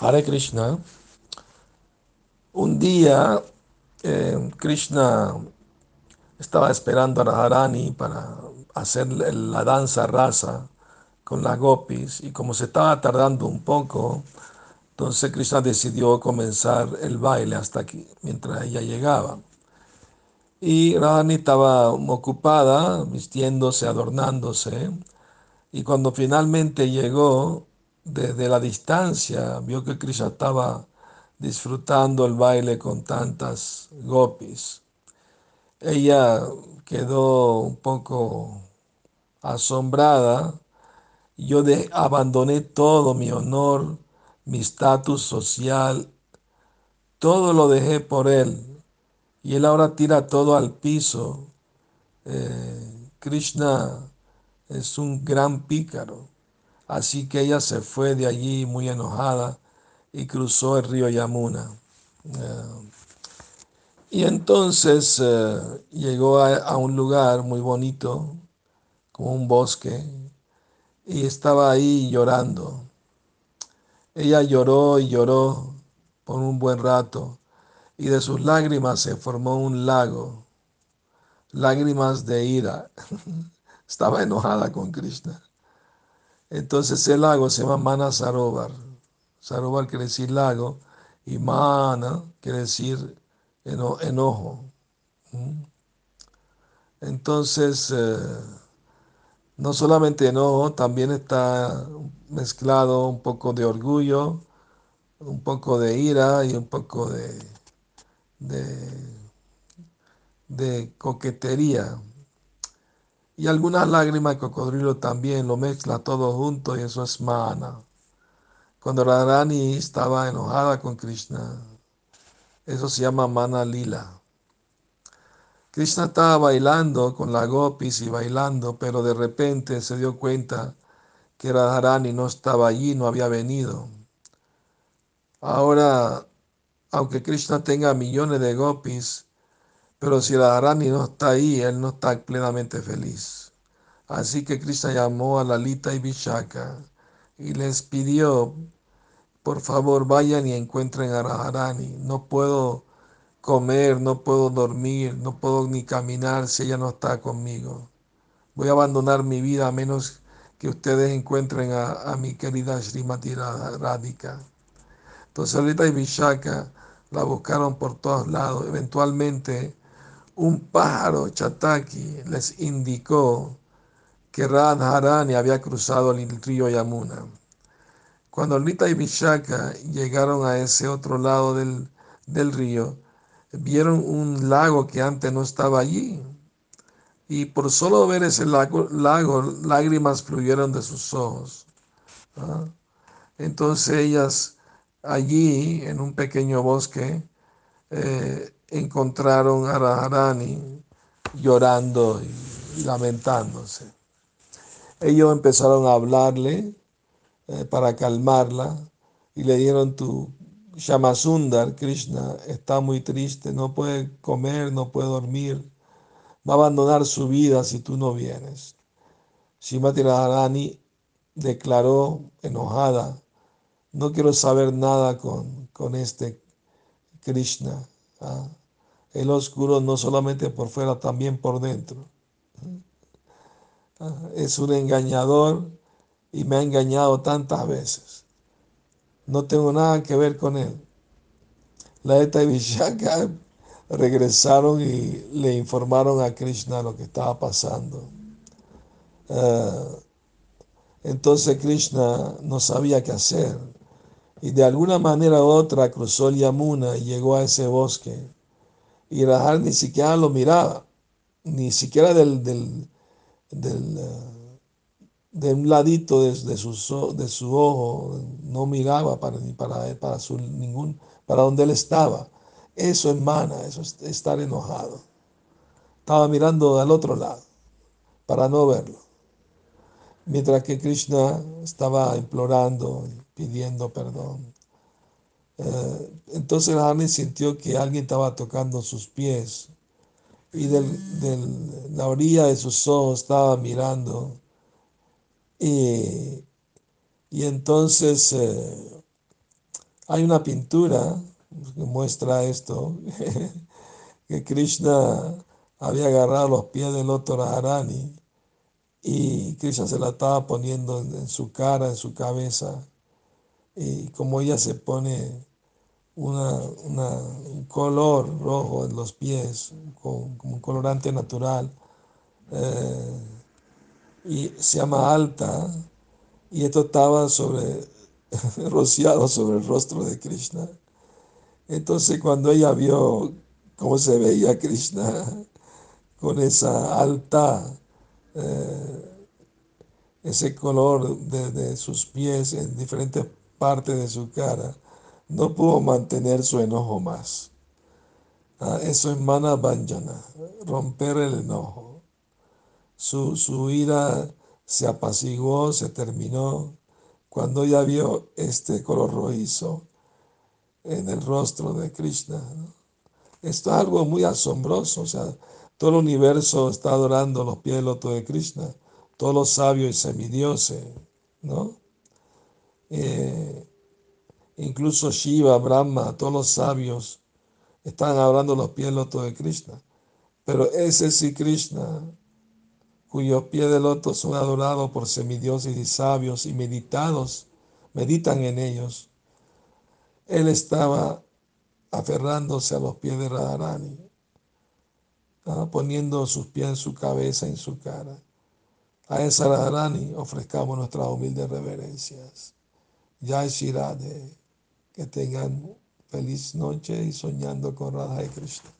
Hare Krishna. Un día eh, Krishna estaba esperando a Radharani para hacer la danza rasa con las gopis y como se estaba tardando un poco, entonces Krishna decidió comenzar el baile hasta aquí, mientras ella llegaba. Y Radharani estaba ocupada, vistiéndose, adornándose, y cuando finalmente llegó, desde la distancia, vio que Krishna estaba disfrutando el baile con tantas gopis. Ella quedó un poco asombrada. Yo abandoné todo mi honor, mi estatus social, todo lo dejé por él. Y él ahora tira todo al piso. Eh, Krishna es un gran pícaro. Así que ella se fue de allí muy enojada y cruzó el río Yamuna. Eh, y entonces eh, llegó a, un lugar muy bonito, como un bosque, y estaba ahí llorando. Ella lloró y lloró por un buen rato, y de sus lágrimas se formó un lago, lágrimas de ira. estaba enojada con Krishna. Entonces el lago se llama Mana Sarovar. Sarovar quiere decir lago y Mana quiere decir enojo. Entonces, eh, no solamente enojo, también está mezclado un poco de orgullo, un poco de ira y un poco de, de coquetería. Y algunas lágrimas de cocodrilo también lo mezcla todo junto y eso es mana. Cuando Radharani estaba enojada con Krishna, eso se llama mana lila. Krishna estaba bailando con la gopis y bailando, pero de repente se dio cuenta que Radharani no estaba allí, no había venido. Ahora, aunque Krishna tenga millones de gopis, pero si Radharani no está ahí, él no está plenamente feliz. Así que Krishna llamó a Lalita y Vishaka y les pidió, por favor, vayan y encuentren a Radharani. No puedo comer, no puedo dormir, no puedo ni caminar si ella no está conmigo. Voy a abandonar mi vida a menos que ustedes encuentren a, mi querida Srimati Radhika. Entonces Lalita y Vishaka la buscaron por todos lados. Eventualmente un pájaro chataki les indicó que Radharani había cruzado el río Yamuna. Cuando Rita y Vishaka llegaron a ese otro lado del, río, vieron un lago que antes no estaba allí. Y por solo ver ese lago, lágrimas fluyeron de sus ojos. ¿ah? Entonces ellas allí, en un pequeño bosque, eh, encontraron a Radharani llorando y lamentándose. Ellos empezaron a hablarle eh, para calmarla y le dieron tu Shamasundar, Krishna, está muy triste, no puede comer, no puede dormir, va a abandonar su vida si tú no vienes. Shimati Radharani declaró enojada, no quiero saber nada con, con este Krishna. ¿Ah? El oscuro no solamente por fuera, también por dentro. ¿Ah? Es un engañador y me ha engañado tantas veces. No tengo nada que ver con él. La Eta y Vishaka regresaron y le informaron a Krishna lo que estaba pasando. Ah, entonces Krishna no sabía qué hacer y de alguna manera u otra cruzó el Yamuna y llegó a ese bosque. Y Rahar ni siquiera lo miraba, ni siquiera del, del, del ah, de un ladito de, su, de su ojo, no miraba para, ni para, para, su, ningún, para donde él estaba. Eso es mana, eso es estar enojado. Estaba mirando al otro lado para no verlo. Mientras que Krishna estaba implorando, pidiendo perdón. Eh, entonces Rani sintió que alguien estaba tocando sus pies y de la orilla de sus ojos estaba mirando y, entonces eh, Hay una pintura que muestra esto, que Krishna había agarrado los pies del loto Radharani y Krishna se la estaba poniendo en, su cara, en su cabeza, y como ella se pone una, un color rojo en los pies, como un colorante natural, eh, y se llama alta, y esto estaba sobre, rociado sobre el rostro de Krishna. Entonces cuando ella vio cómo se veía Krishna con esa alta, eh, ese color de, sus pies en diferentes partes de su cara, no pudo mantener su enojo más. Ah, eso es mana banjana, romper el enojo. Su, su ira se apaciguó, se terminó cuando ella vio este color rojizo en el rostro de Krishna. Esto es algo muy asombroso, o sea, todo el universo está adorando los pies del loto de Krishna, todos los sabios y semidioses, ¿no? Eh, incluso Shiva, Brahma, todos los sabios están adorando los pies del loto de Krishna. Pero ese sí Krishna, cuyos pies de loto son adorados por semidioses y sabios y meditados, meditan en ellos. Él estaba aferrándose a los pies de Radharani poniendo sus pies en su cabeza, en su cara. A esa Radharani ofrezcamos nuestras humildes reverencias. Es Shirade. Que tengan feliz noche y soñando con Radha y Krishna.